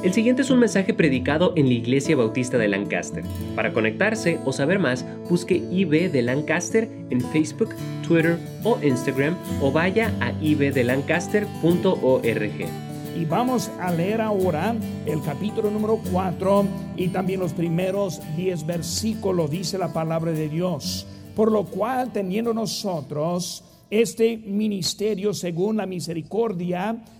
El siguiente es un mensaje predicado en la Iglesia Bautista de Lancaster. Para conectarse o saber más, busque IB de Lancaster en Facebook, Twitter o Instagram o vaya a ibdelancaster.org. Y vamos a leer ahora el capítulo número 4 y también los primeros 10 versículos, dice la palabra de Dios. Por lo cual, teniendo nosotros este ministerio según la misericordia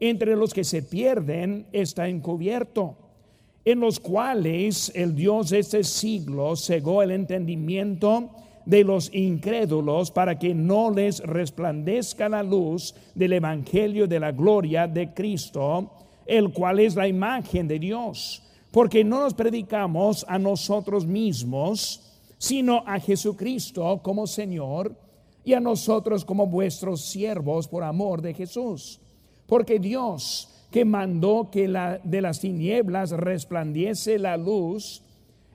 entre los que se pierden está encubierto, en los cuales el Dios de este siglo cegó el entendimiento de los incrédulos para que no les resplandezca la luz del Evangelio de la gloria de Cristo, el cual es la imagen de Dios. Porque no nos predicamos a nosotros mismos, sino a Jesucristo como Señor y a nosotros como vuestros siervos por amor de Jesús porque Dios que mandó que la, de las tinieblas resplandiese la luz,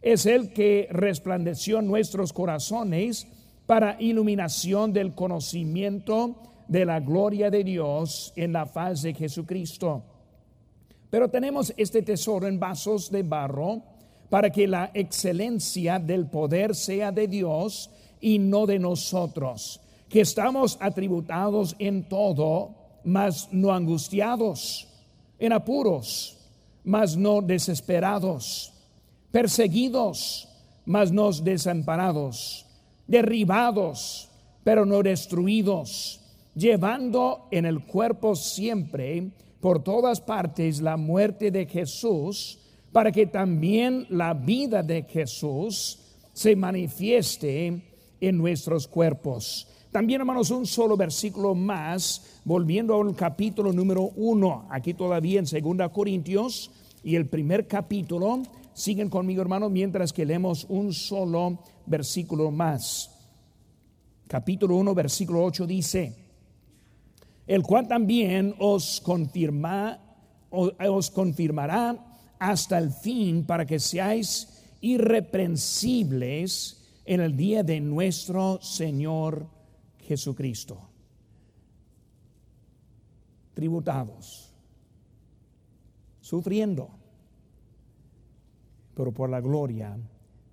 es el que resplandeció nuestros corazones para iluminación del conocimiento de la gloria de Dios en la faz de Jesucristo. Pero tenemos este tesoro en vasos de barro para que la excelencia del poder sea de Dios y no de nosotros, que estamos atributados en todo mas no angustiados, en apuros, mas no desesperados, perseguidos, mas no desamparados, derribados, pero no destruidos, llevando en el cuerpo siempre por todas partes la muerte de Jesús, para que también la vida de Jesús se manifieste en nuestros cuerpos. También, hermanos, un solo versículo más, volviendo al capítulo número uno, aquí todavía en Segunda Corintios, y el primer capítulo. Siguen conmigo, hermanos, mientras que leemos un solo versículo más. Capítulo 1, versículo 8 dice, el cual también os confirma, os confirmará hasta el fin para que seáis irreprensibles en el día de nuestro Señor Jesucristo. Tributados, sufriendo, pero por la gloria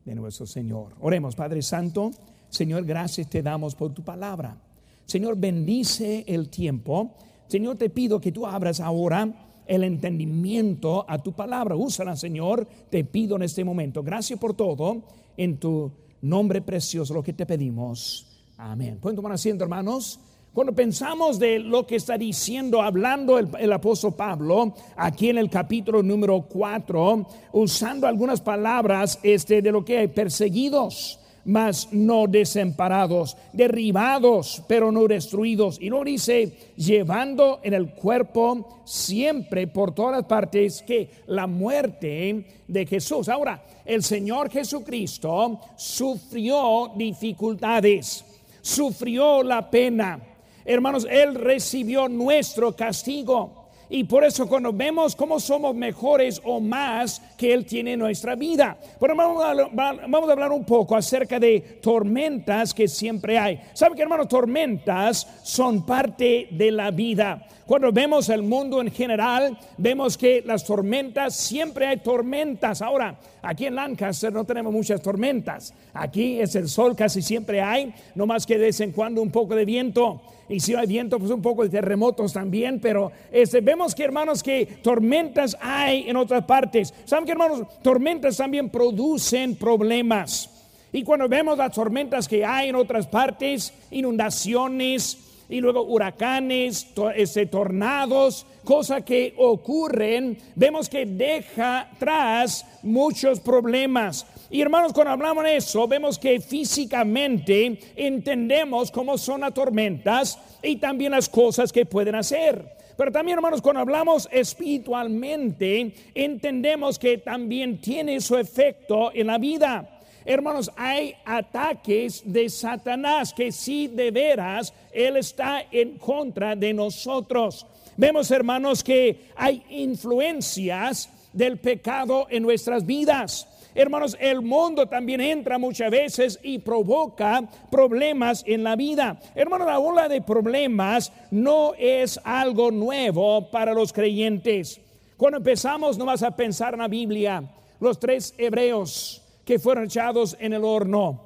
de nuestro Señor. Oremos, Padre Santo, Señor, gracias te damos por tu palabra. Señor, bendice el tiempo. Señor, te pido que tú abras ahora el entendimiento a tu palabra. Úsala, Señor, te pido en este momento. Gracias por todo. En tu nombre precioso lo que te pedimos. Amén. Pueden tomar asiento, hermanos. Cuando pensamos de lo que está diciendo, hablando el, apóstol Pablo, aquí en el capítulo número 4, usando algunas palabras este, de lo que hay, perseguidos, mas no desamparados, derribados, pero no destruidos. Y no dice, llevando en el cuerpo siempre por todas partes que la muerte de Jesús. Ahora, el Señor Jesucristo sufrió dificultades sufrió la pena. Hermanos, Él recibió nuestro castigo. Y por eso cuando vemos cómo somos mejores o más que Él tiene en nuestra vida. Pero vamos a, hablar un poco acerca de tormentas que siempre hay. ¿Saben que hermanos? Tormentas son parte de la vida. Cuando vemos el mundo en general, vemos que las tormentas, siempre hay tormentas. Ahora, aquí en Lancaster no tenemos muchas tormentas. Aquí es el sol, casi siempre hay, no más que de vez en cuando un poco de viento. Y si hay viento, pues un poco de terremotos también. Pero este, vemos que, hermanos, que tormentas hay en otras partes. ¿Saben que, hermanos? Tormentas también producen problemas. Y cuando vemos las tormentas que hay en otras partes, inundaciones, y luego huracanes, ese, tornados, cosas que ocurren, vemos que deja atrás muchos problemas. Y hermanos, cuando hablamos de eso, vemos que físicamente entendemos cómo son las tormentas y también las cosas que pueden hacer. Pero también, hermanos, cuando hablamos espiritualmente, entendemos que también tiene su efecto en la vida. Hermanos, hay ataques de Satanás que sí de veras Él está en contra de nosotros. Vemos, hermanos, que hay influencias del pecado en nuestras vidas. Hermanos, el mundo también entra muchas veces y provoca problemas en la vida. Hermanos, la ola de problemas no es algo nuevo para los creyentes. Cuando empezamos no vas a pensar en la Biblia, los tres hebreos, que fueron echados en el horno.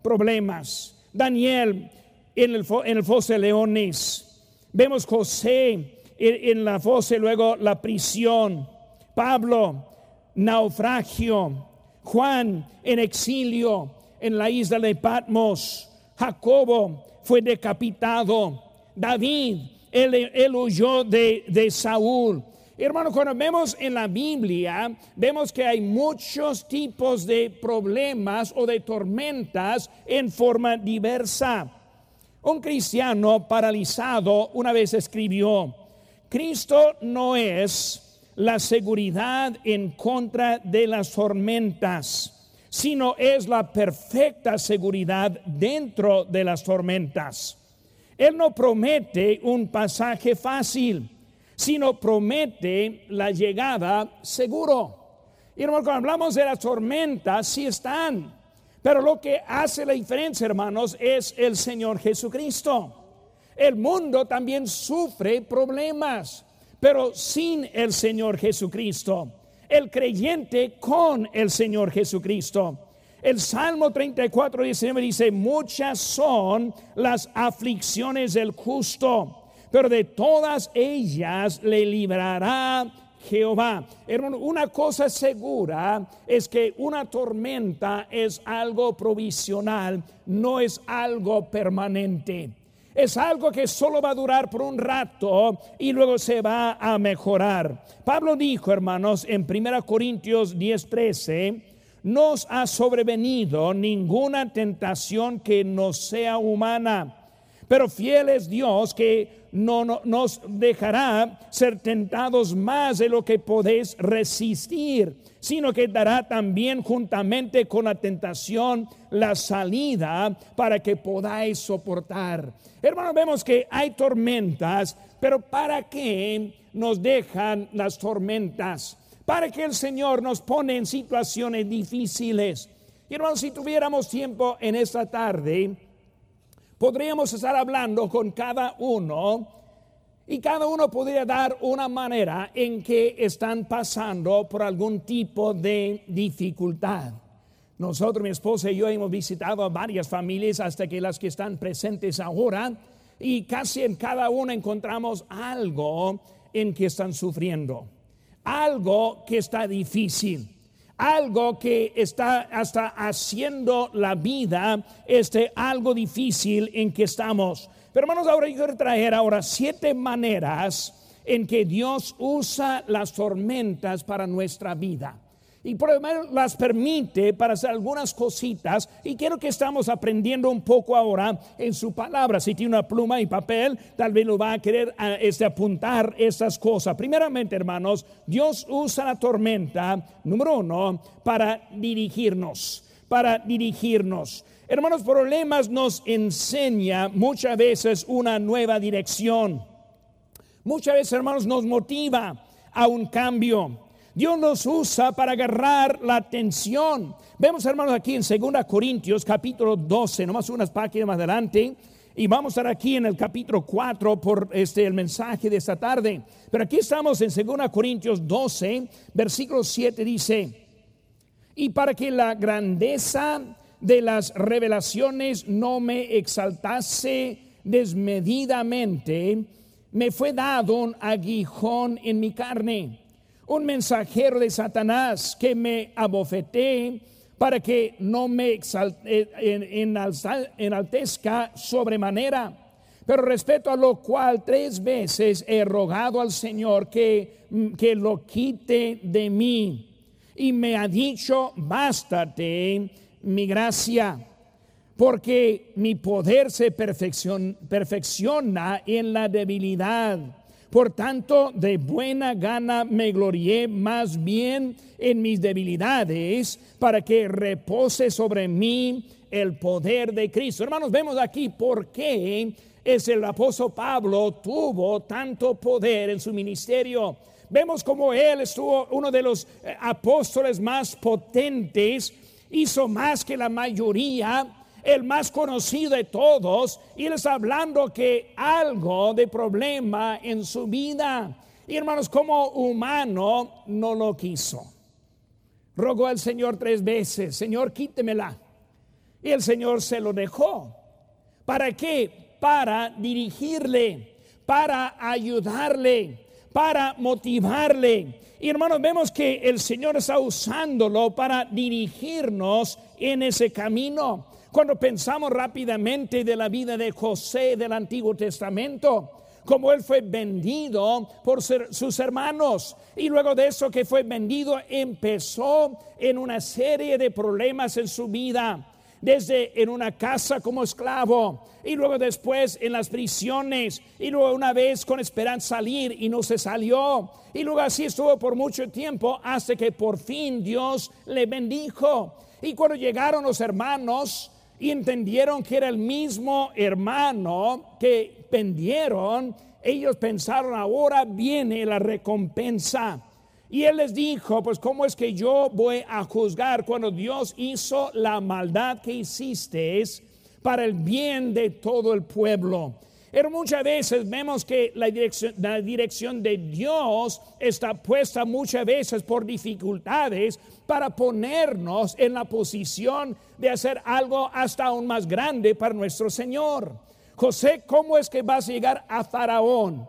Problemas. Daniel en el, en el foso de leones. Vemos José en, en la fosa y luego la prisión. Pablo, naufragio. Juan en exilio en la isla de Patmos. Jacobo fue decapitado. David, él, huyó de, de Saúl. Hermano, cuando vemos en la Biblia, vemos que hay muchos tipos de problemas o de tormentas en forma diversa. Un cristiano paralizado una vez escribió, Cristo no es la seguridad en contra de las tormentas, sino es la perfecta seguridad dentro de las tormentas. Él no promete un pasaje fácil sino promete la llegada seguro. Y hermanos, cuando hablamos de las tormentas, sí están, pero lo que hace la diferencia, hermanos, es el Señor Jesucristo. El mundo también sufre problemas, pero sin el Señor Jesucristo. El creyente con el Señor Jesucristo. El Salmo 34, 19 dice, muchas son las aflicciones del justo pero de todas ellas le librará Jehová. Hermano, una cosa segura es que una tormenta es algo provisional, no es algo permanente. Es algo que solo va a durar por un rato y luego se va a mejorar. Pablo dijo, hermanos, en 1 Corintios 10:13, nos ha sobrevenido ninguna tentación que no sea humana pero fiel es Dios que no, nos dejará ser tentados más de lo que podéis resistir, sino que dará también juntamente con la tentación la salida para que podáis soportar. Hermanos, vemos que hay tormentas, pero ¿para qué nos dejan las tormentas? Para que el Señor nos pone en situaciones difíciles. Hermanos, si tuviéramos tiempo en esta tarde, podríamos estar hablando con cada uno y cada uno podría dar una manera en que están pasando por algún tipo de dificultad. Nosotros, mi esposa y yo hemos visitado a varias familias hasta que las que están presentes ahora y casi en cada una encontramos algo en que están sufriendo, algo que está difícil algo que está hasta haciendo la vida este algo difícil en que estamos. Pero hermanos, ahora yo quiero traer ahora siete maneras en que Dios usa las tormentas para nuestra vida y por lo menos las permite para hacer algunas cositas y quiero que estamos aprendiendo un poco ahora en su palabra. Si tiene una pluma y papel, tal vez lo va a querer este, apuntar estas cosas. Primeramente, hermanos, Dios usa la tormenta, número uno, para dirigirnos, para dirigirnos. Hermanos, problemas nos enseña muchas veces una nueva dirección. Muchas veces, hermanos, nos motiva a un cambio. Dios nos usa para agarrar la atención. Vemos, hermanos, aquí en 2 Corintios capítulo 12, nomás unas páginas más adelante. Y vamos a estar aquí en el capítulo 4 por este, el mensaje de esta tarde. Pero aquí estamos en 2 Corintios 12, versículo 7 dice, y para que la grandeza de las revelaciones no me exaltase desmedidamente, me fue dado un aguijón en mi carne un mensajero de Satanás que me abofeté para que no me enaltezca sobremanera. Pero respecto a lo cual tres veces he rogado al Señor que, que lo quite de mí. Y me ha dicho, bástate mi gracia, porque mi poder se perfecciona en la debilidad. Por tanto, de buena gana me glorié más bien en mis debilidades, para que repose sobre mí el poder de Cristo. Hermanos, vemos aquí por qué es el apóstol Pablo tuvo tanto poder en su ministerio. Vemos como él estuvo uno de los eh, apóstoles más potentes, hizo más que la mayoría, el más conocido de todos, está hablando que algo de problema en su vida. Y hermanos, como humano no lo quiso. Rogó al Señor tres veces, Señor, quítemela. Y el Señor se lo dejó. ¿Para qué? Para dirigirle, para ayudarle, para motivarle. Y hermanos, vemos que el Señor está usándolo para dirigirnos en ese camino. Cuando pensamos rápidamente de la vida de José del Antiguo Testamento, como él fue vendido por sus hermanos. Y luego de eso que fue vendido, empezó en una serie de problemas en su vida desde en una casa como esclavo y luego después en las prisiones y luego una vez con esperanza salir y no se salió y luego así estuvo por mucho tiempo hasta que por fin Dios le bendijo y cuando llegaron los hermanos y entendieron que era el mismo hermano que pendieron, ellos pensaron, ahora viene la recompensa. Y él les dijo, pues ¿cómo es que yo voy a juzgar cuando Dios hizo la maldad que hiciste para el bien de todo el pueblo? Pero muchas veces vemos que la dirección, la dirección de Dios está puesta muchas veces por dificultades para ponernos en la posición de hacer algo hasta aún más grande para nuestro Señor. José, ¿cómo es que vas a llegar a Faraón?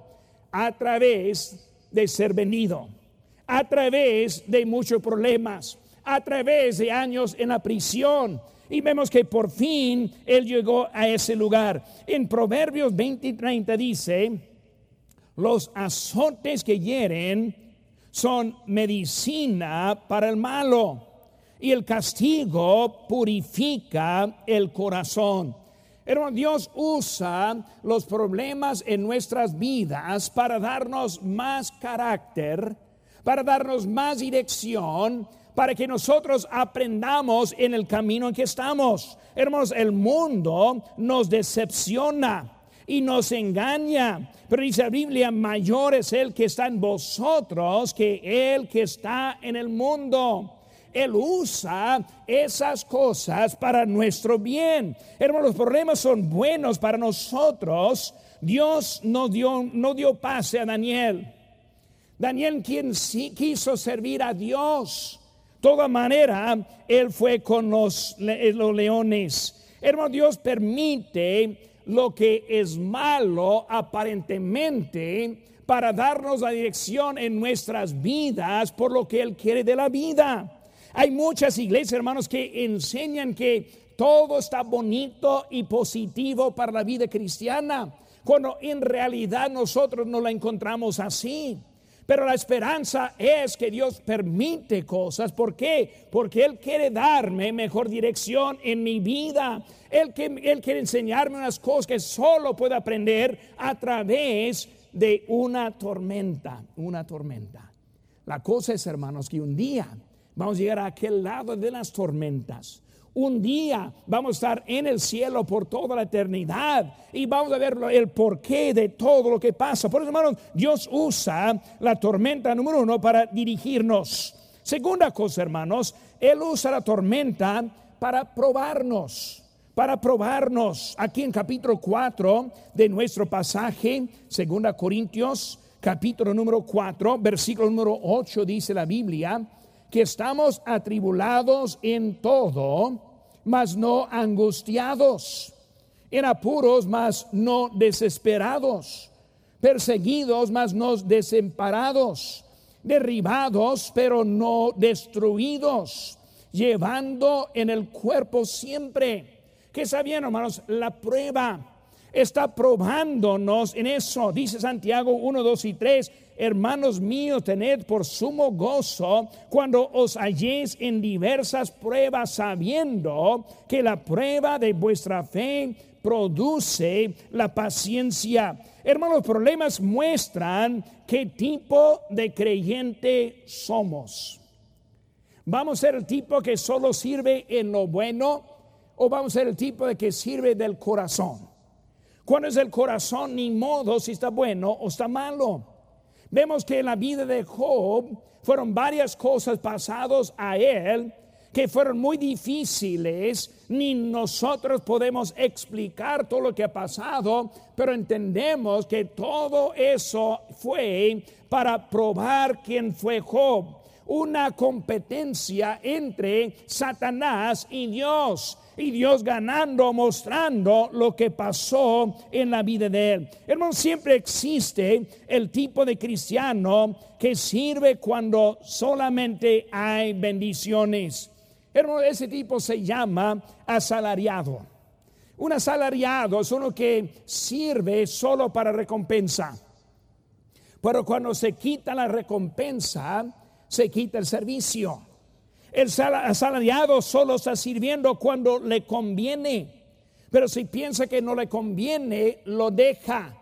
A través de ser venido, a través de muchos problemas, a través de años en la prisión. Y vemos que por fin él llegó a ese lugar. En Proverbios 20 y 30 dice, los azotes que hieren son medicina para el malo y el castigo purifica el corazón. Hermano, Dios usa los problemas en nuestras vidas para darnos más carácter, para darnos más dirección, para que nosotros aprendamos en el camino en que estamos. Hermanos, el mundo nos decepciona y nos engaña. Pero dice la Biblia, mayor es el que está en vosotros que el que está en el mundo. Él usa esas cosas para nuestro bien. Hermanos, los problemas son buenos para nosotros. Dios no dio, no dio pase a Daniel. Daniel quien sí quiso servir a Dios. Toda manera, él fue con los, los leones. Hermano, Dios permite lo que es malo aparentemente para darnos la dirección en nuestras vidas por lo que Él quiere de la vida. Hay muchas iglesias, hermanos, que enseñan que todo está bonito y positivo para la vida cristiana, cuando en realidad nosotros no la encontramos así. Pero la esperanza es que Dios permite cosas. ¿Por qué? Porque Él quiere darme mejor dirección en mi vida. Él, quiere enseñarme unas cosas que solo puedo aprender a través de una tormenta. Una tormenta. La cosa es, hermanos, que un día vamos a llegar a aquel lado de las tormentas un día vamos a estar en el cielo por toda la eternidad y vamos a ver el porqué de todo lo que pasa. Por eso, hermanos, Dios usa la tormenta número uno para dirigirnos. Segunda cosa, hermanos, Él usa la tormenta para probarnos para probarnos. Aquí en capítulo 4 de nuestro pasaje, segunda Corintios, capítulo número 4, versículo número 8 dice la Biblia, que estamos atribulados en todo, mas no angustiados, en apuros, mas no desesperados, perseguidos, mas no desamparados, derribados, pero no destruidos, llevando en el cuerpo siempre. Que sabían, hermanos, la prueba está probándonos en eso. Dice Santiago 1, 2 y 3 hermanos míos, tened por sumo gozo cuando os halléis en diversas pruebas, sabiendo que la prueba de vuestra fe produce la paciencia. Hermanos, problemas muestran qué tipo de creyente somos. ¿Vamos a ser el tipo que solo sirve en lo bueno o vamos a ser el tipo de que sirve del corazón? Cuando es el corazón, ni modo si está bueno o está malo. Vemos que en la vida de Job fueron varias cosas pasadas a él que fueron muy difíciles, ni nosotros podemos explicar todo lo que ha pasado, pero entendemos que todo eso fue para probar quién fue Job. Una competencia entre Satanás y Dios y Dios ganando, mostrando lo que pasó en la vida de él. Hermano, siempre existe el tipo de cristiano que sirve cuando solamente hay bendiciones. Hermano, ese tipo se llama asalariado. Un asalariado es uno que sirve solo para recompensa. Pero cuando se quita la recompensa, se quita el servicio. El asalariado solo está sirviendo cuando le conviene. Pero si piensa que no le conviene, lo deja.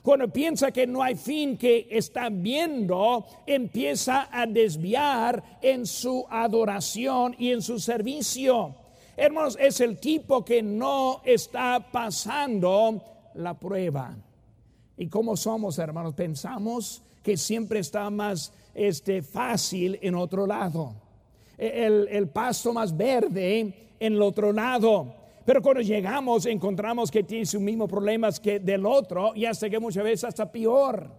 Cuando piensa que no hay fin que está viendo, empieza a desviar en su adoración y en su servicio. Hermanos, es el tipo que no está pasando la prueba. ¿Y cómo somos, hermanos? Pensamos que siempre está más este, fácil en otro lado. El, el pasto más verde en el otro lado. Pero cuando llegamos encontramos que tiene sus mismos problemas que del otro y hasta que muchas veces hasta peor.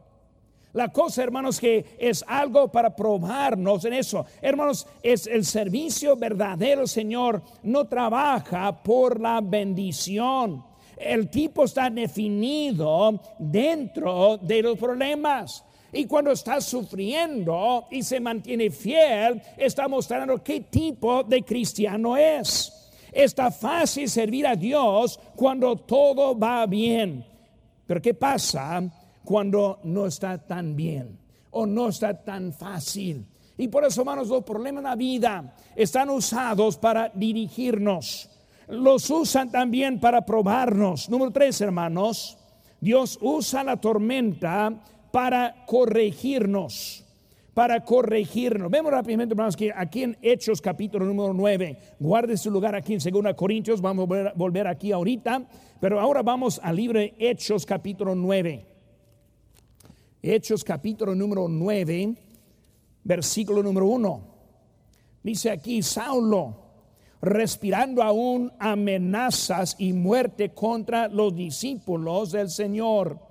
La cosa, hermanos, que es algo para probarnos en eso. Hermanos, es el servicio verdadero, Señor, no trabaja por la bendición. El tipo está definido dentro de los problemas. Y cuando está sufriendo y se mantiene fiel, está mostrando qué tipo de cristiano es. Está fácil servir a Dios cuando todo va bien. Pero ¿qué pasa cuando no está tan bien o no está tan fácil? Y por eso, hermanos, los problemas en la vida están usados para dirigirnos. Los usan también para probarnos. Número tres, hermanos, Dios usa la tormenta para corregirnos para corregirnos. Vemos rápidamente, hermanos, que aquí en Hechos capítulo número 9, guarde su lugar aquí en 2 Corintios, vamos a volver, aquí ahorita, pero ahora vamos al libro de Hechos capítulo 9. Hechos capítulo número 9, versículo número 1. Dice aquí, Saulo, respirando aún amenazas y muerte contra los discípulos del Señor,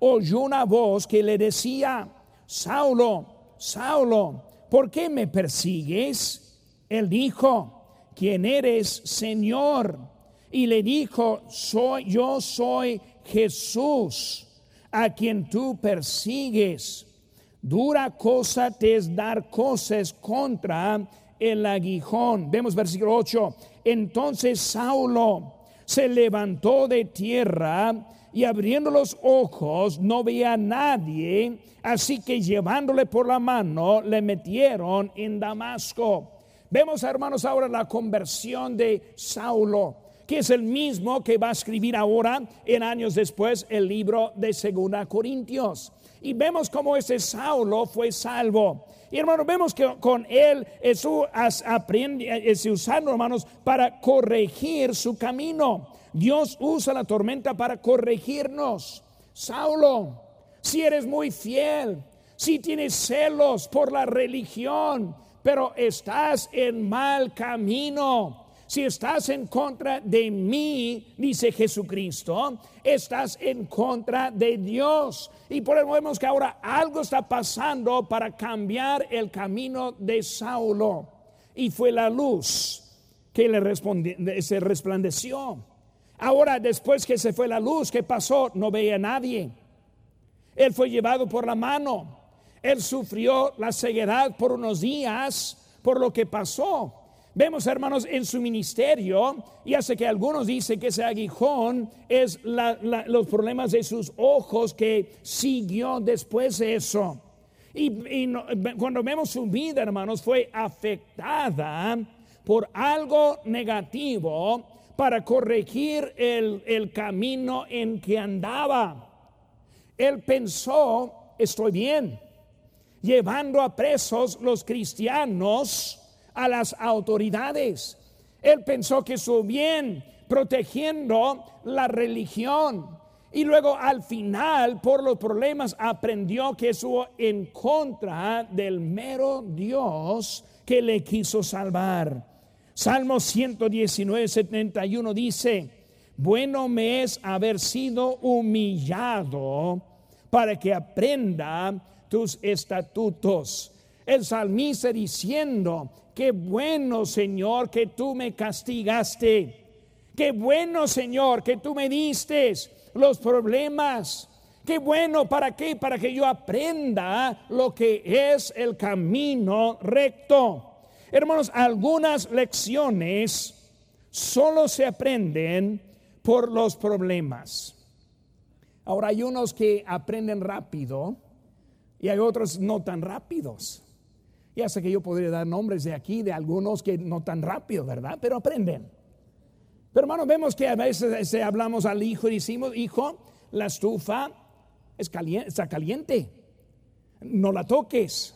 oyó una voz que le decía, Saulo, Saulo, ¿por qué me persigues? Él dijo, ¿quién eres, Señor? Y le dijo, soy, yo soy Jesús, a quien tú persigues. Dura cosa te es dar cosas contra el aguijón. Vemos versículo 8. Entonces Saulo se levantó de tierra y abriendo los ojos no veía a nadie, así que llevándole por la mano le metieron en Damasco. Vemos, hermanos, ahora la conversión de Saulo, que es el mismo que va a escribir ahora, en años después, el libro de Segunda Corintios. Y vemos cómo ese Saulo fue salvo. Y hermanos, vemos que con él eso aprende, es usando, hermanos, para corregir su camino. Dios usa la tormenta para corregirnos. Saulo, si eres muy fiel, si tienes celos por la religión, pero estás en mal camino. Si estás en contra de mí, dice Jesucristo, estás en contra de Dios. Y por eso vemos que ahora algo está pasando para cambiar el camino de Saulo. Y fue la luz que le se resplandeció. Ahora, después que se fue la luz, ¿qué pasó? No veía a nadie. Él fue llevado por la mano. Él sufrió la ceguedad por unos días por lo que pasó. Vemos, hermanos, en su ministerio, y hace que algunos dicen que ese aguijón es los problemas de sus ojos que siguió después de eso. Y, cuando vemos su vida, hermanos, fue afectada por algo negativo para corregir el, el camino en que andaba. Él pensó, estoy bien, llevando a presos los cristianos a las autoridades. Él pensó que estuvo bien protegiendo la religión. Y luego al final, por los problemas, aprendió que estuvo en contra del mero Dios que le quiso salvar. Salmo 119, 71 dice, bueno me es haber sido humillado para que aprenda tus estatutos. El salmista diciendo, qué bueno Señor que tú me castigaste. Qué bueno Señor que tú me diste los problemas. Qué bueno, ¿para qué? Para que yo aprenda lo que es el camino recto. Hermanos, algunas lecciones solo se aprenden por los problemas. Ahora hay unos que aprenden rápido y hay otros no tan rápidos. Ya sé que yo podría dar nombres de aquí, de algunos que no tan rápido, ¿verdad? Pero aprenden. Pero hermanos, vemos que a veces este, hablamos al hijo y decimos, hijo, la estufa es caliente, está caliente, no la toques.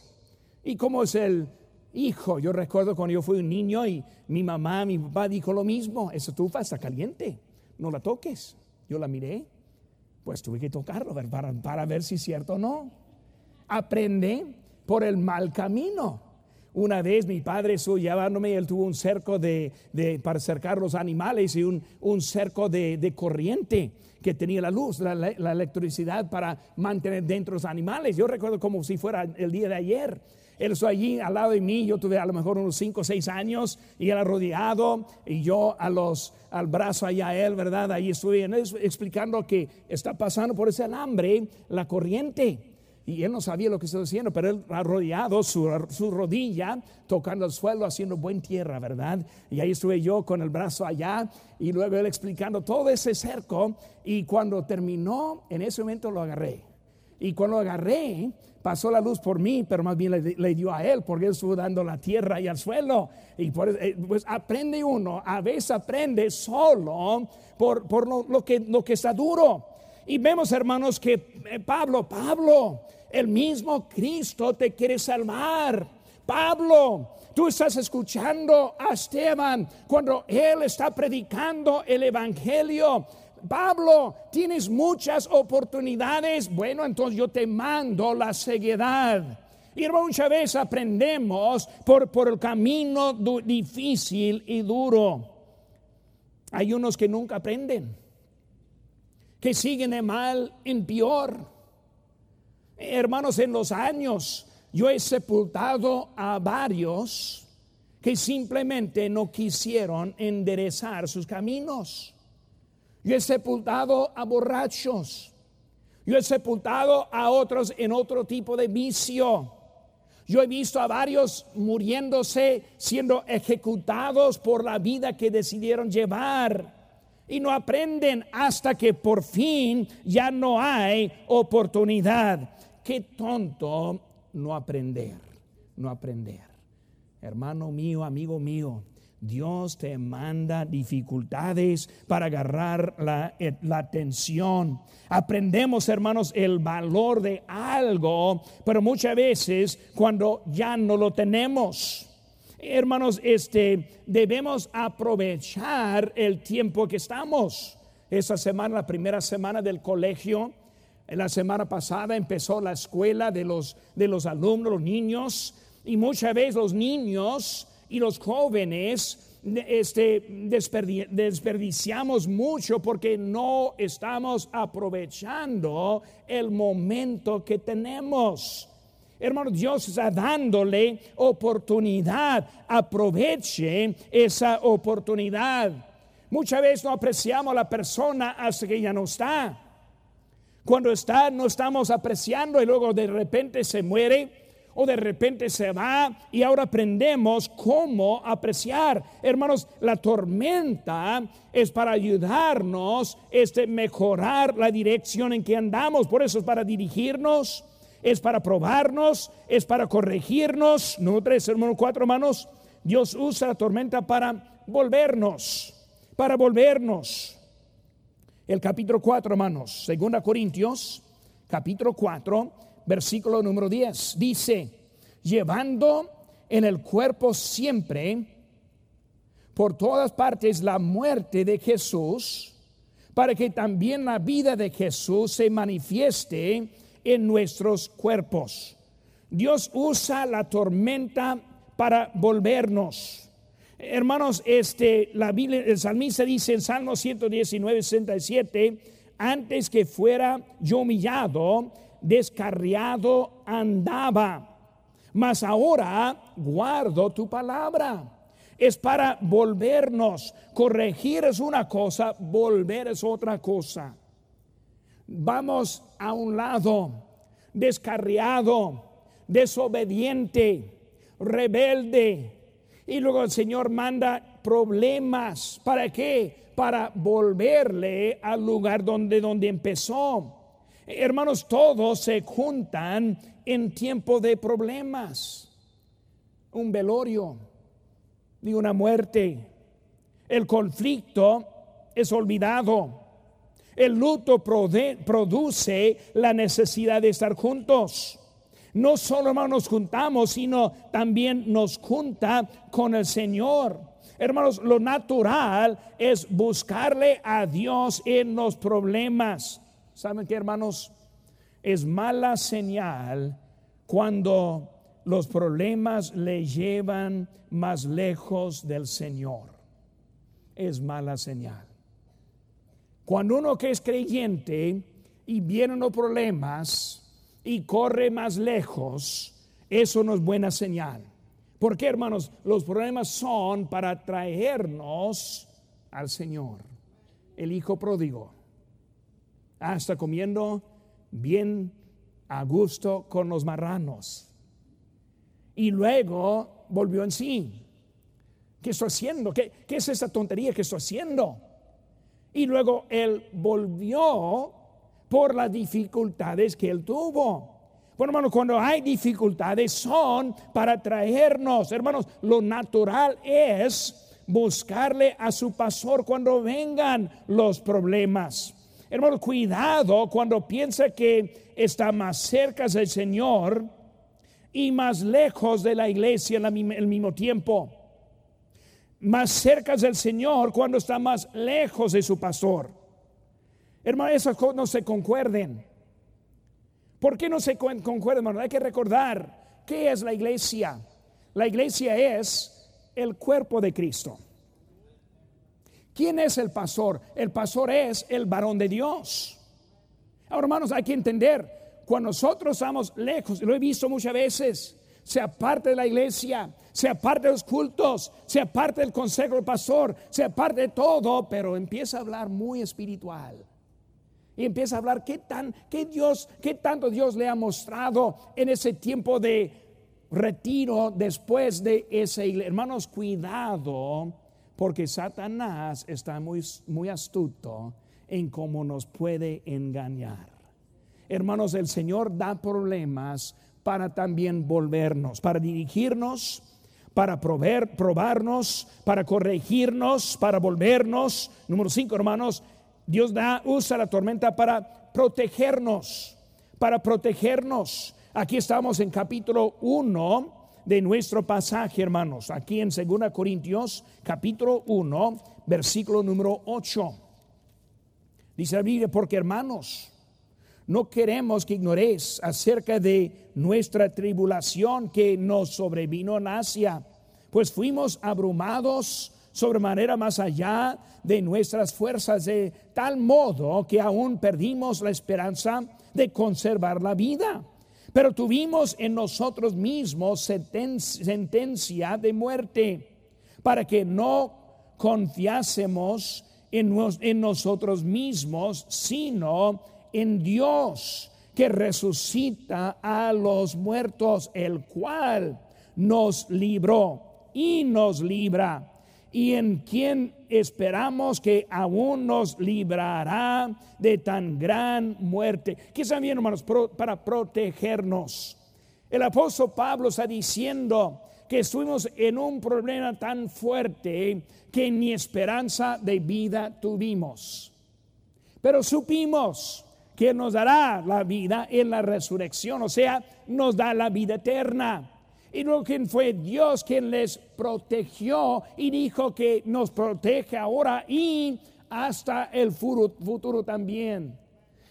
¿Y cómo es el hijo? Yo recuerdo cuando yo fui un niño y mi mamá, mi papá dijo lo mismo, esa estufa está caliente, no la toques. Yo la miré, pues tuve que tocarlo para, ver si es cierto o no aprende por el mal camino. Una vez mi padre estuvo llevándome, él tuvo un cerco de, para cercar los animales y un, un cerco de, corriente que tenía la luz, la, electricidad para mantener dentro los animales. Yo recuerdo como si fuera el día de ayer. Él estuvo allí al lado de mí, yo tuve a lo mejor unos 5 o 6 años y él arrodillado y yo a los, al brazo allá él, ¿verdad? Ahí estuve explicando que está pasando por ese alambre la corriente y él no sabía lo que estaba haciendo, pero él arrodillado su, su, rodilla, tocando el suelo, haciendo buen tierra, ¿verdad? Y ahí estuve yo con el brazo allá y luego él explicando todo ese cerco y cuando terminó, en ese momento lo agarré. Y cuando agarré, pasó la luz por mí, pero más bien le, dio a él, porque él estuvo dando la tierra y al suelo. Y por, eh, pues aprende uno, a veces aprende solo por, por lo, lo, que, lo que está duro. Y vemos, hermanos, que eh, Pablo, Pablo, el mismo Cristo te quiere salvar. Pablo, tú estás escuchando a Esteban cuando él está predicando el Evangelio. Pablo, tienes muchas oportunidades. Bueno, entonces yo te mando la ceguedad. Y muchas veces aprendemos por, por el camino difícil y duro. Hay unos que nunca aprenden, que siguen de mal en peor Hermanos, en los años yo he sepultado a varios que simplemente no quisieron enderezar sus caminos. Yo he sepultado a borrachos. Yo he sepultado a otros en otro tipo de vicio. Yo he visto a varios muriéndose, siendo ejecutados por la vida que decidieron llevar. Y no aprenden hasta que por fin ya no hay oportunidad qué tonto no aprender, no aprender. Hermano mío, amigo mío, Dios te manda dificultades para agarrar la, eh, la, atención. Aprendemos, hermanos, el valor de algo, pero muchas veces cuando ya no lo tenemos. Hermanos, este, debemos aprovechar el tiempo que estamos. Esa semana, la primera semana del colegio, la semana pasada empezó la escuela de los, de los alumnos, los niños, y muchas veces los niños y los jóvenes este, desperdiciamos mucho porque no estamos aprovechando el momento que tenemos. Hermano, Dios está dándole oportunidad. Aproveche esa oportunidad. Muchas veces no apreciamos a la persona hasta que ya no está. Cuando está, no estamos apreciando y luego de repente se muere o de repente se va y ahora aprendemos cómo apreciar. Hermanos, la tormenta es para ayudarnos este mejorar la dirección en que andamos, por eso es para dirigirnos, es para probarnos, es para corregirnos. Número tres, hermano, cuatro hermanos, Dios usa la tormenta para volvernos, para volvernos. El capítulo 4, hermanos, segunda Corintios, capítulo 4 versículo número 10. Dice, llevando en el cuerpo siempre por todas partes la muerte de Jesús, para que también la vida de Jesús se manifieste en nuestros cuerpos. Dios usa la tormenta para volvernos. Hermanos, este, la Biblia, el salmista dice en Salmo 119, 67, antes que fuera yo humillado, descarriado andaba, mas ahora guardo tu palabra. Es para volvernos. Corregir es una cosa, volver es otra cosa. Vamos a un lado, descarriado, desobediente, rebelde. Y luego el Señor manda problemas. ¿Para qué? Para volverle al lugar donde, donde empezó. Hermanos, todos se juntan en tiempo de problemas. Un velorio, de una muerte. El conflicto es olvidado. El luto produce la necesidad de estar juntos. No solo nos juntamos, sino también nos junta con el Señor. Hermanos, lo natural es buscarle a Dios en los problemas. ¿Saben qué, hermanos? Es mala señal cuando los problemas le llevan más lejos del Señor. Es mala señal. Cuando uno que es creyente y vienen los problemas y corre más lejos, eso no es buena señal. ¿Por qué, hermanos? Los problemas son para traernos al Señor. El Hijo pródigo hasta comiendo bien a gusto con los marranos. Y luego volvió en sí. ¿Qué estoy haciendo? ¿Qué, ¿Qué, es esa tontería que estoy haciendo? Y luego él volvió por las dificultades que él tuvo. Bueno, hermanos, cuando hay dificultades son para traernos, hermanos, lo natural es buscarle a su pastor cuando vengan los problemas. Hermano, cuidado cuando piensa que está más cerca del Señor y más lejos de la iglesia al mismo tiempo. Más cerca del Señor cuando está más lejos de su pastor. Hermano, esas cosas no se concuerden. ¿Por qué no se concuerden, hermano? Hay que recordar qué es la iglesia. La iglesia es el cuerpo de Cristo. ¿Quién es el pastor? El pastor es el varón de Dios. Ahora, hermanos, hay que entender, cuando nosotros estamos lejos, lo he visto muchas veces, sea parte de la iglesia, sea parte de los cultos, sea parte del consejo del pastor, sea parte de todo, pero empieza a hablar muy espiritual. Y empieza a hablar qué tan, qué Dios, qué tanto Dios le ha mostrado en ese tiempo de retiro después de ese Hermanos, cuidado porque Satanás está muy, muy astuto en cómo nos puede engañar. Hermanos, el Señor da problemas para también volvernos, para dirigirnos, para proveer, probarnos, para corregirnos, para volvernos. Número cinco, hermanos, Dios da, usa la tormenta para protegernos, para protegernos. Aquí estamos en capítulo 1 de nuestro pasaje, hermanos, aquí en 2 Corintios, capítulo 1, versículo número 8. Dice la Biblia, porque hermanos, no queremos que ignoréis acerca de nuestra tribulación que nos sobrevino en Asia, pues fuimos abrumados sobremanera más allá de nuestras fuerzas, de tal modo que aún perdimos la esperanza de conservar la vida pero tuvimos en nosotros mismos sentencia de muerte para que no confiásemos en, nosotros mismos, sino en Dios que resucita a los muertos, el cual nos libró y nos libra, y en quien esperamos que aún nos librará de tan gran muerte. ¿Qué bien, hermanos? para protegernos. El apóstol Pablo está diciendo que estuvimos en un problema tan fuerte que ni esperanza de vida tuvimos. Pero supimos que nos dará la vida en la resurrección, o sea, nos da la vida eterna. Y luego quien fue Dios quien les protegió y dijo que nos protege ahora y hasta el futuro, también.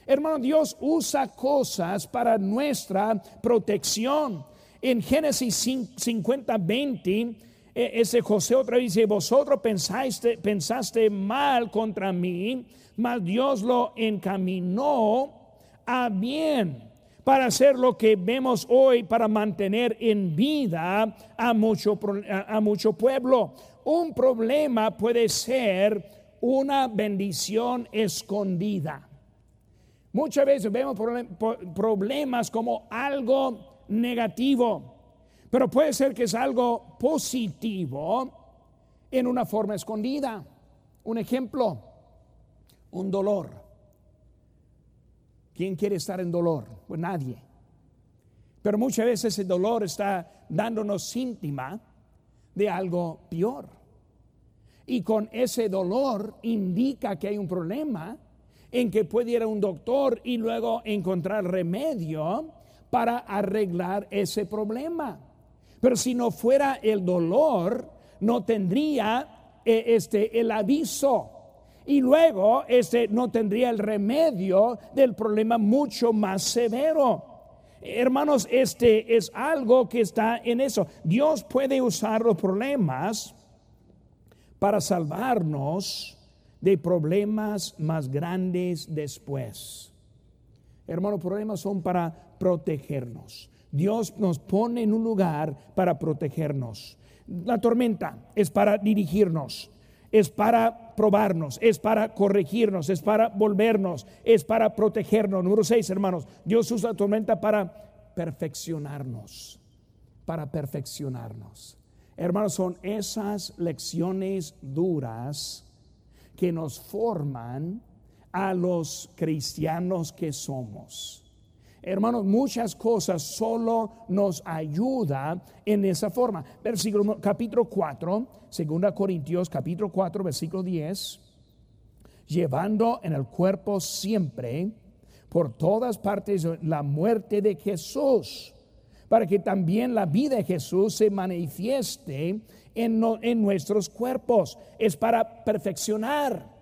Hermano, Dios usa cosas para nuestra protección. En Génesis 50, 20, e, ese José otra vez dice, vosotros pensaste, pensaste mal contra mí, mas Dios lo encaminó a bien para hacer lo que vemos hoy, para mantener en vida a mucho, a mucho pueblo. Un problema puede ser una bendición escondida. Muchas veces vemos problemas como algo negativo, pero puede ser que es algo positivo en una forma escondida. Un ejemplo, un dolor. ¿Quién quiere estar en dolor? Pues nadie. Pero muchas veces el dolor está dándonos síntima de algo peor. Y con ese dolor indica que hay un problema en que puede ir a un doctor y luego encontrar remedio para arreglar ese problema. Pero si no fuera el dolor, no tendría eh, este, el aviso y luego este no tendría el remedio del problema mucho más severo. Hermanos, este es algo que está en eso. Dios puede usar los problemas para salvarnos de problemas más grandes después. Hermanos, problemas son para protegernos. Dios nos pone en un lugar para protegernos. La tormenta es para dirigirnos es para probarnos, es para corregirnos, es para volvernos, es para protegernos. Número seis, hermanos, Dios usa tormenta para perfeccionarnos, para perfeccionarnos. Hermanos, son esas lecciones duras que nos forman a los cristianos que somos. Hermanos, muchas cosas solo nos ayuda en esa forma. Versículo capítulo 4, 2 Corintios capítulo 4, versículo 10. Llevando en el cuerpo siempre por todas partes la muerte de Jesús, para que también la vida de Jesús se manifieste en, en nuestros cuerpos. Es para perfeccionar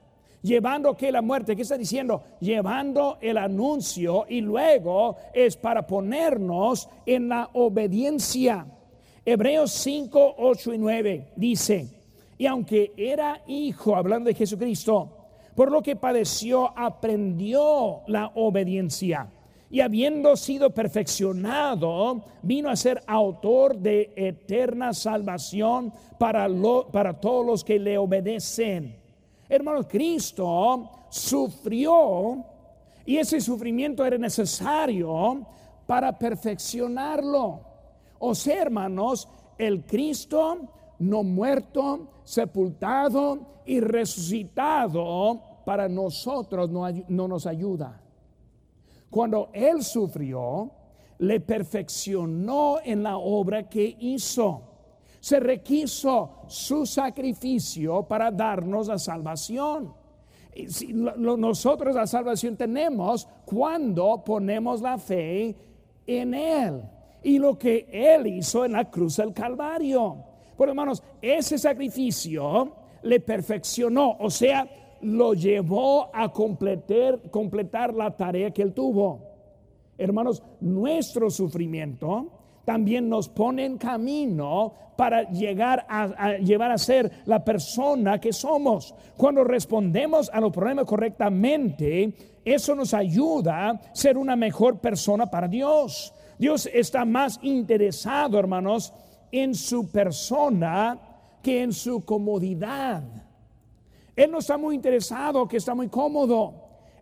llevando que la muerte, ¿qué está diciendo? Llevando el anuncio y luego es para ponernos en la obediencia. Hebreos 5, 8 y 9 dice, y aunque era hijo, hablando de Jesucristo, por lo que padeció, aprendió la obediencia. Y habiendo sido perfeccionado, vino a ser autor de eterna salvación para, para todos los que le obedecen Hermanos, Cristo sufrió y ese sufrimiento era necesario para perfeccionarlo. O sea, hermanos, el Cristo no muerto, sepultado y resucitado para nosotros no, no nos ayuda. Cuando Él sufrió, le perfeccionó en la obra que hizo se requiso su sacrificio para darnos la salvación. nosotros la salvación tenemos cuando ponemos la fe en Él y lo que Él hizo en la cruz del Calvario. Por hermanos, ese sacrificio le perfeccionó, o sea, lo llevó a completar la tarea que Él tuvo. Hermanos, nuestro sufrimiento también nos pone en camino para llegar a, llevar a ser la persona que somos. Cuando respondemos a los problemas correctamente, eso nos ayuda a ser una mejor persona para Dios. Dios está más interesado, hermanos, en su persona que en su comodidad. Él no está muy interesado que está muy cómodo.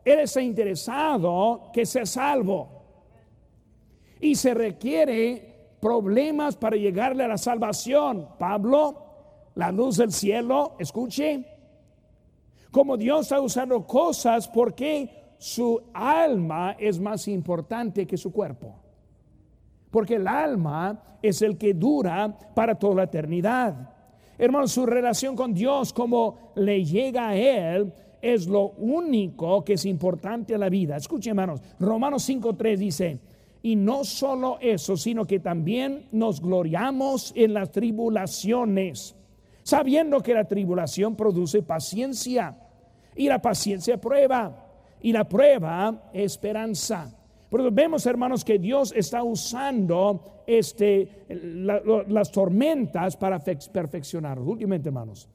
Él está interesado que sea salvo. Y se requiere problemas para llegarle a la salvación. Pablo, la luz del cielo, escuche, como Dios está usando cosas porque su alma es más importante que su cuerpo. Porque el alma es el que dura para toda la eternidad. Hermano, su relación con Dios, como le llega a Él, es lo único que es importante a la vida. Escuchen, hermanos, Romanos 5.3 dice, y no solo eso, sino que también nos gloriamos en las tribulaciones, sabiendo que la tribulación produce paciencia y la paciencia prueba y la prueba esperanza. Pero vemos, hermanos, que Dios está usando este, las tormentas para perfeccionarnos. Últimamente, hermanos,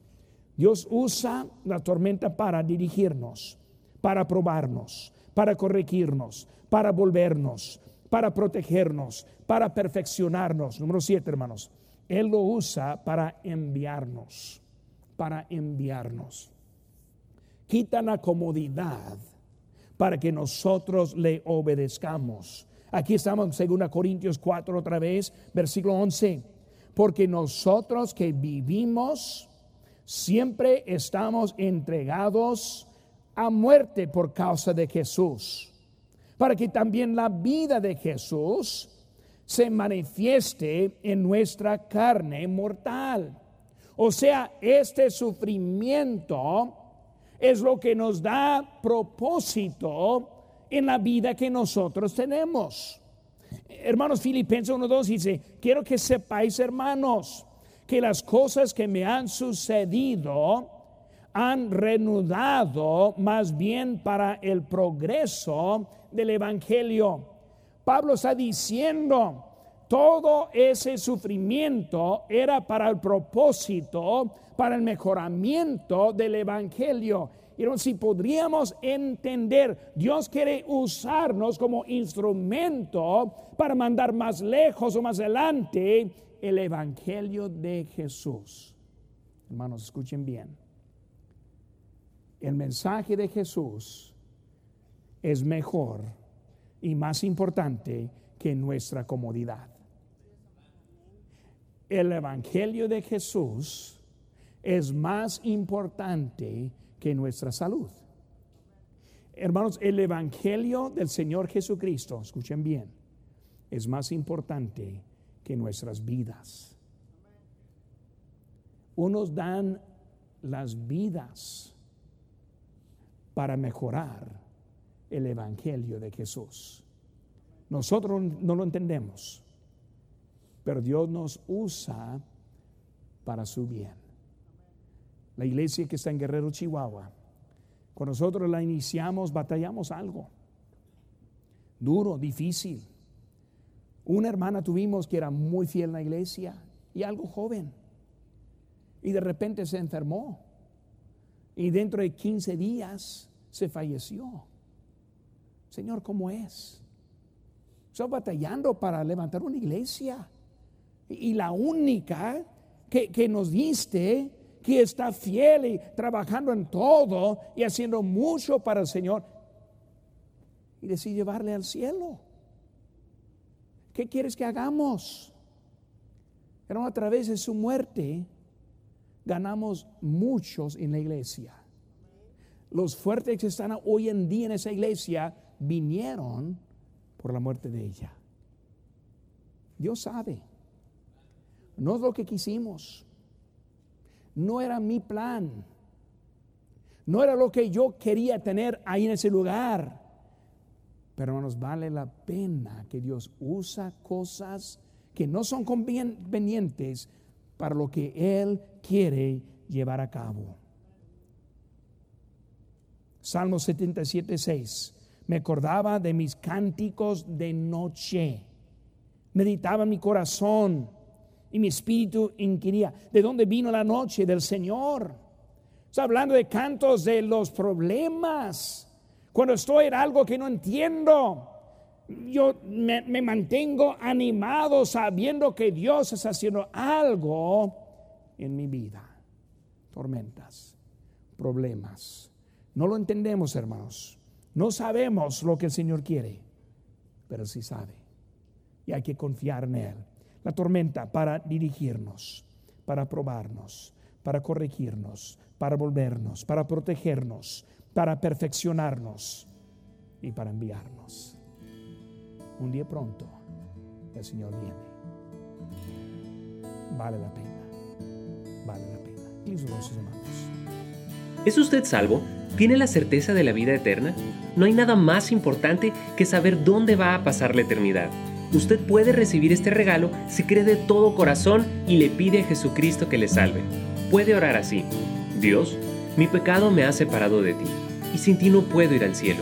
Dios usa la tormenta para dirigirnos, para probarnos, para corregirnos, para volvernos, para protegernos, para perfeccionarnos. Número siete, hermanos. Él lo usa para enviarnos, para enviarnos. Quita la comodidad para que nosotros le obedezcamos. Aquí estamos en 2 Corintios 4 otra vez, versículo 11. Porque nosotros que vivimos siempre estamos entregados a muerte por causa de Jesús, para que también la vida de Jesús se manifieste en nuestra carne mortal. O sea, este sufrimiento es lo que nos da propósito en la vida que nosotros tenemos. Hermanos Filipenses 1.2 dice, quiero que sepáis hermanos que las cosas que me han sucedido han reanudado más bien para el progreso del Evangelio. Pablo está diciendo, todo ese sufrimiento era para el propósito, para el mejoramiento del Evangelio. Y si podríamos entender, Dios quiere usarnos como instrumento para mandar más lejos o más adelante el Evangelio de Jesús. Hermanos, escuchen bien. El mensaje de Jesús es mejor y más importante que nuestra comodidad el Evangelio de Jesús es más importante que nuestra salud. Hermanos, el Evangelio del Señor Jesucristo, escuchen bien, es más importante que nuestras vidas. Unos dan las vidas para mejorar el Evangelio de Jesús. Nosotros no lo entendemos pero Dios nos usa para su bien. La iglesia que está en Guerrero, Chihuahua, cuando nosotros la iniciamos, batallamos algo duro, difícil. Una hermana tuvimos que era muy fiel en la iglesia y algo joven. Y de repente se enfermó. Y dentro de 15 días se falleció. Señor, ¿cómo es? Estoy batallando para levantar una iglesia y la única que, nos diste que está fiel y trabajando en todo y haciendo mucho para el Señor y decide llevarle al cielo. ¿Qué quieres que hagamos? Pero a través de su muerte ganamos muchos en la iglesia. Los fuertes que están hoy en día en esa iglesia vinieron por la muerte de ella. Dios sabe. No es lo que quisimos. No era mi plan. No era lo que yo quería tener ahí en ese lugar. Pero hermanos, vale la pena que Dios usa cosas que no son convenientes para lo que Él quiere llevar a cabo. Salmo 77, 6. Me acordaba de mis cánticos de noche. Meditaba mi corazón y mi espíritu inquiría, ¿de dónde vino la noche del Señor? Está hablando de cantos de los problemas. Cuando estoy en algo que no entiendo, yo me, mantengo animado sabiendo que Dios está haciendo algo en mi vida. Tormentas, problemas. No lo entendemos, hermanos. No sabemos lo que el Señor quiere, pero sí sabe. Y hay que confiar en Él. La tormenta para dirigirnos, para probarnos, para corregirnos, para volvernos, para protegernos, para perfeccionarnos y para enviarnos. Un día pronto el Señor viene. Vale la pena. Vale la pena. ¿Es usted salvo? ¿Tiene la certeza de la vida eterna? No hay nada más importante que saber dónde va a pasar la eternidad. Usted puede recibir este regalo si cree de todo corazón y le pide a Jesucristo que le salve. Puede orar así. Dios, mi pecado me ha separado de ti, y sin ti no puedo ir al cielo,